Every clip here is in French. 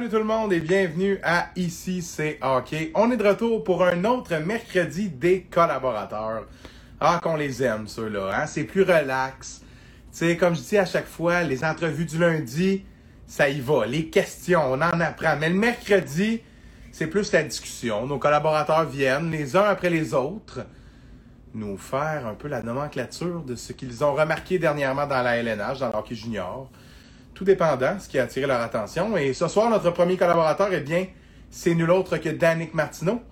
Salut tout le monde et bienvenue à Ici c'est Hockey. On est de retour pour un autre mercredi des collaborateurs. Ah, qu'on les aime ceux-là, hein? c'est plus relax. Tu sais, comme je dis à chaque fois, les entrevues du lundi, ça y va. Les questions, on en apprend. Mais le mercredi, c'est plus la discussion. Nos collaborateurs viennent les uns après les autres nous faire un peu la nomenclature de ce qu'ils ont remarqué dernièrement dans la LNH, dans le hockey junior tout dépendant, ce qui a attiré leur attention. Et ce soir, notre premier collaborateur, eh bien, c'est nul autre que Danick Martineau,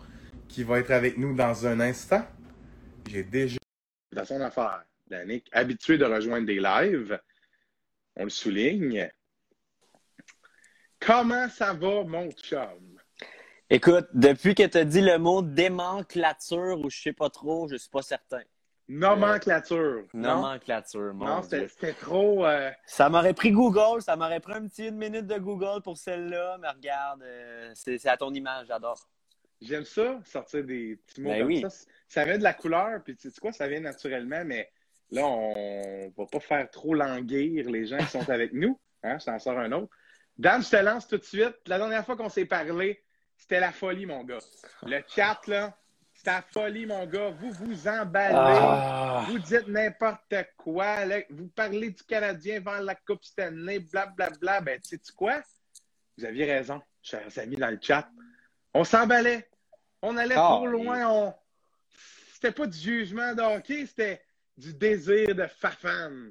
qui va être avec nous dans un instant. J'ai déjà dans son affaire. Danick, habitué de rejoindre des lives, on le souligne. Comment ça va, mon chum? Écoute, depuis que tu as dit le mot démanclature ou je sais pas trop, je suis pas certain. Nomenclature. Nomenclature, mon Non, c'était trop. Euh, ça m'aurait pris Google, ça m'aurait pris un petit une minute de Google pour celle-là, mais regarde, euh, c'est à ton image, j'adore. J'aime ça, sortir des petits mots Ben comme oui. ça. Ça met de la couleur, puis tu sais quoi, ça vient naturellement, mais là, on va pas faire trop languir les gens qui sont avec nous. Hein, je t'en sors un autre. Dan, je te lance tout de suite. La dernière fois qu'on s'est parlé, c'était la folie, mon gars. Le chat, là, c'était la folie, mon gars. Vous vous emballez. Ah. Vous dites n'importe quoi. là. vous parlez du Canadien vers la Coupe Stanley, blablabla. Ben, tu sais quoi? Vous aviez raison, chers amis dans le chat. On s'emballait. On allait Ah, trop loin. On... C'était pas du jugement de hockey, c'était du désir de fafan.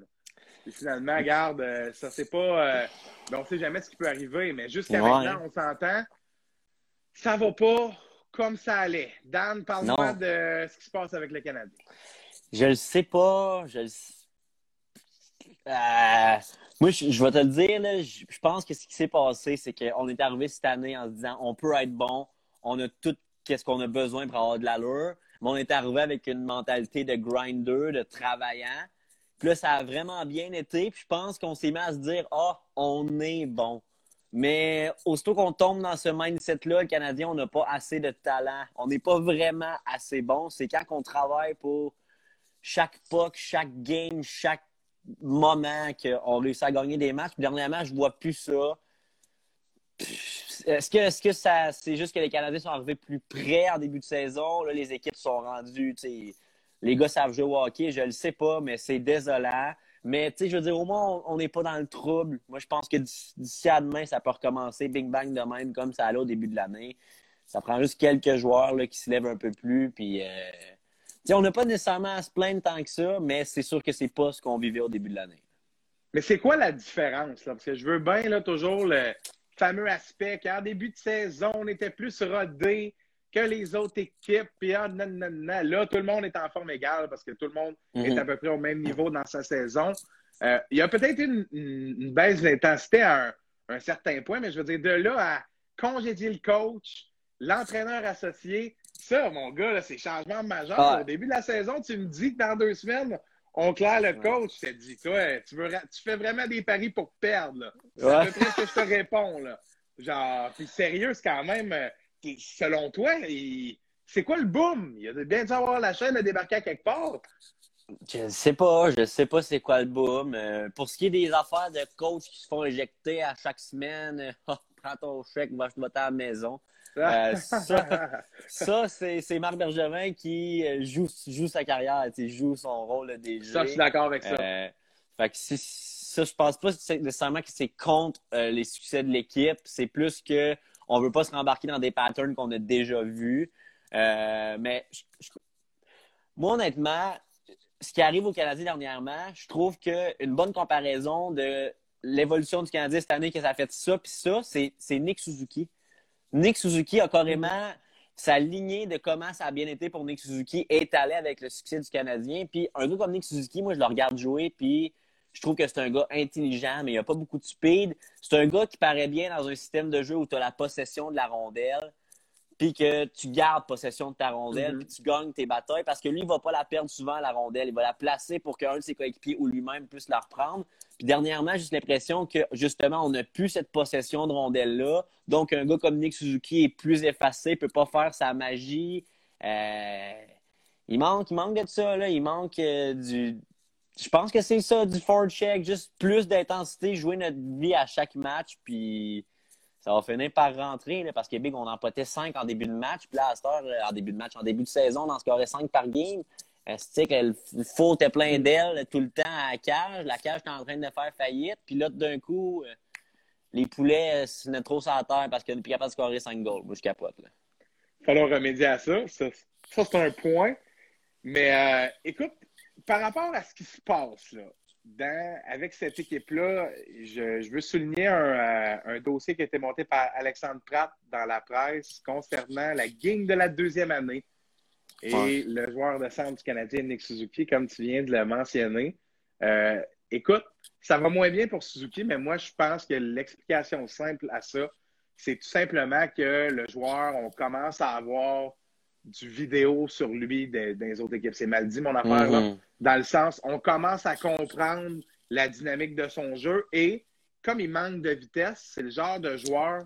Et finalement, regarde, euh, ça c'est pas. euh, ben, on sait jamais ce qui peut arriver, mais jusqu'à Ouais. maintenant, on s'entend. Ça va pas comme ça allait. Dan, parle-moi de ce qui se passe avec le Canadien. Je le sais pas, je le. Euh, moi, je, je vais te le dire, là, je, je pense que ce qui s'est passé, c'est qu'on est arrivé cette année en se disant on peut être bon, on a tout ce qu'on a besoin pour avoir de l'allure, mais on est arrivé avec une mentalité de grinder, de travaillant. Puis là, ça a vraiment bien été, puis je pense qu'on s'est mis à se dire ah, on est bon. Mais aussitôt qu'on tombe dans ce mindset-là, le Canadien, on n'a pas assez de talent. On n'est pas vraiment assez bon. C'est quand on travaille pour chaque puck, chaque game, chaque moment qu'on réussit à gagner des matchs. Dernièrement, je vois plus ça. Est-ce que, ça, c'est juste que les Canadiens sont arrivés plus près en début de saison? Là, les équipes sont rendues, les gars savent jouer au hockey, je le sais pas, mais c'est désolant. Mais, tu sais, je veux dire, au moins, on- n'est pas dans le trouble. Moi, je pense que d'ici à demain, ça peut recommencer bing bang de même, comme ça allait au début de l'année. Ça prend juste quelques joueurs là, qui se lèvent un peu plus. Puis, euh, on n'a pas nécessairement à se plaindre tant que ça, mais c'est sûr que c'est pas ce qu'on vivait au début de l'année. Mais c'est quoi la différence? Là? Parce que je veux bien là, toujours le fameux aspect qu'en début de saison, on était plus rodé que les autres équipes. Puis ah, nan, nan, nan. là, tout le monde est en forme égale parce que tout le monde est Mhm. à peu près au même niveau dans sa saison. Euh, il y a peut-être une, une- baisse d'intensité à un, un certain point, mais je veux dire, de là à congédier le coach, l'entraîneur associé, ça, mon gars, c'est changement majeur. Ah. Au début de la saison, tu me dis que dans deux semaines, on claire le coach. Je te dis, toi, tu, veux, tu fais vraiment des paris pour perdre. C'est à peu près ce que je te réponds. Là. Genre, puis sérieux, c'est quand même, euh, selon toi, il- c'est quoi le boom? Il y a de bien dû avoir la chaîne de débarquer à quelque part. Je sais pas, je sais pas c'est quoi le boom. Euh, pour ce qui est des affaires de coachs qui se font éjecter à chaque semaine, Ah, prends ton chèque, va te à la maison. Euh, ça- Ça, c'est Marc Bergevin qui euh, joue, joue sa carrière, sais, joue son rôle de DG. Ça, je suis d'accord avec ça. Euh, fait que ça, je pense pas nécessairement que c'est contre les succès de l'équipe. C'est plus que on veut pas se rembarquer dans des patterns qu'on a déjà vus. Euh, mais moi, honnêtement, ce qui arrive au Canadien dernièrement, je trouve qu'une bonne comparaison de l'évolution du Canadien cette année, que ça a fait ça, puis ça, c'est Nick Suzuki. Nick Suzuki a carrément sa lignée de comment ça a bien été pour Nick Suzuki est allé avec le succès du Canadien. Puis un gars comme Nick Suzuki, moi, je le regarde jouer, puis je trouve que c'est un gars intelligent, mais il a pas beaucoup de speed. C'est un gars qui paraît bien dans un système de jeu où tu as la possession de la rondelle, puis que tu gardes possession de ta rondelle, Mhm. puis tu gagnes tes batailles, parce que lui, il va pas la perdre souvent, la rondelle. Il va la placer pour qu'un de ses coéquipiers ou lui-même puisse la reprendre. Puis dernièrement, j'ai juste l'impression que justement, on n'a plus cette possession de rondelle-là. Donc, un gars comme Nick Suzuki est plus effacé, peut pas faire sa magie. Euh, il manque, il manque de ça, là. Il manque euh, du. Je pense que c'est ça, du forward check, juste plus d'intensité, jouer notre vie à chaque match, puis ça va finir par rentrer là, parce que Big, on en potait 5 en début de match. Puis là, à cette heure, en début de match, en début de saison, on en scorait 5 par game. C'est que le faux était plein d'ailes tout le temps à la cage. La cage était en train de faire faillite. Puis là, d'un coup, euh, les poulets se venaient trop sur la terre parce qu'ils n'étaient plus capables de scorer 5 goals. Moi, je capote. Là. Falloir remédier à ça. Ça, ça c'est un point. Mais euh, écoute, par rapport à ce qui se passe là, dans, avec cette équipe-là, je, je, veux souligner un, euh, un, dossier qui a été monté par Alexandre Pratt dans la presse concernant la game de la deuxième année et ouais. le joueur de centre du Canadien, Nick Suzuki, comme tu viens de le mentionner. Euh, écoute, ça va moins bien pour Suzuki, mais moi, je pense que l'explication simple à ça, c'est tout simplement que le joueur, on commence à avoir du vidéo sur lui des, des autres équipes. C'est mal dit, mon affaire, là. Mhm. Dans le sens, on commence à comprendre la dynamique de son jeu et comme il manque de vitesse, c'est le genre de joueur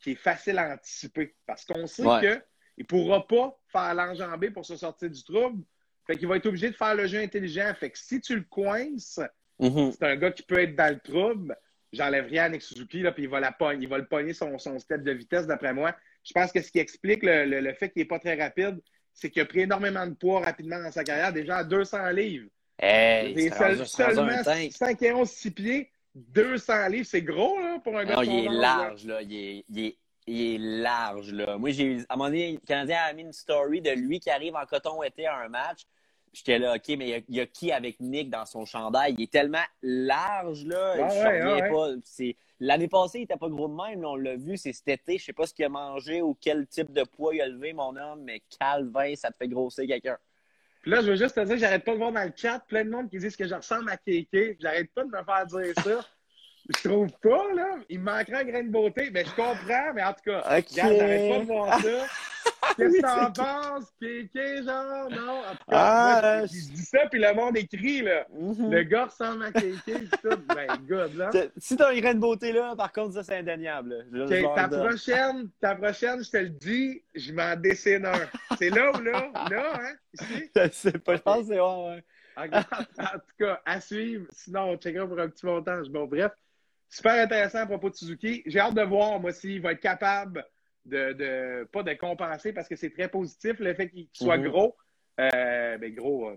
qui est facile à anticiper parce qu'on sait Ouais. que il pourra pas faire l'enjambée pour se sortir du trouble. Fait qu'il va être obligé de faire le jeu intelligent. Fait que si tu le coinces, Mhm. c'est un gars qui peut être dans le trouble. J'enlève rien à Nick Suzuki, là, puis il va, la il va le pogner son, son step de vitesse, d'après moi. Je pense que ce qui explique le, le- le fait qu'il n'est pas très rapide, c'est qu'il a pris énormément de poids rapidement dans sa carrière, déjà à 200 livres. Hey, seul- seulement un tank. 5 et 11, 6 pieds, 200 livres, c'est gros là, pour un gars Non, de il est là. large, là. Il est, il est, il est large, là. Moi, j'ai, à un moment donné, le Canadien a mis une story de lui qui arrive en coton été à un match. J'étais là, OK, mais il y, a, il y a qui avec Nick dans son chandail? Il est tellement large, là. Ouais, je ouais, ouais. pas. C'est... L'année passée, il était pas gros de même, on l'a vu, c'est cet été. Je sais pas ce qu'il a mangé ou quel type de poids il a levé, mon homme, mais calvin, ça te fait grossir quelqu'un. Puis là, je veux juste te dire, j'arrête pas de voir dans le chat plein de monde qui disent que je ressemble à Kéké. J'arrête pas de me faire dire ça. Je trouve pas, là. Il me manquerait un grain de beauté. Mais je comprends, mais en tout cas, OK. regarde, j'arrête pas de voir ça. Qu'est-ce que t'en penses, genre? Non, en tout cas, Ah, moi, je, je dis ça, puis le monde écrit, là. Mhm. Le gars ressemble à Kéké, tout. Ben, good, là. Si t'as un grain de beauté là, par contre, ça c'est indéniable. Je- ta prochaine, ta prochaine, je te le dis, je m'en dessine un. C'est là ou là? Là, hein? Ici? Je sais pas, je pense que c'est ouais, ouais. Regarde, en tout cas, à suivre. Sinon, on checkera pour un petit montage. Bon, bref, super intéressant à propos de Suzuki. J'ai hâte de voir, moi, s'il va être capable de, de pas de compenser parce que c'est très positif le fait qu'il soit Mhm. gros. Euh, ben, gros, euh,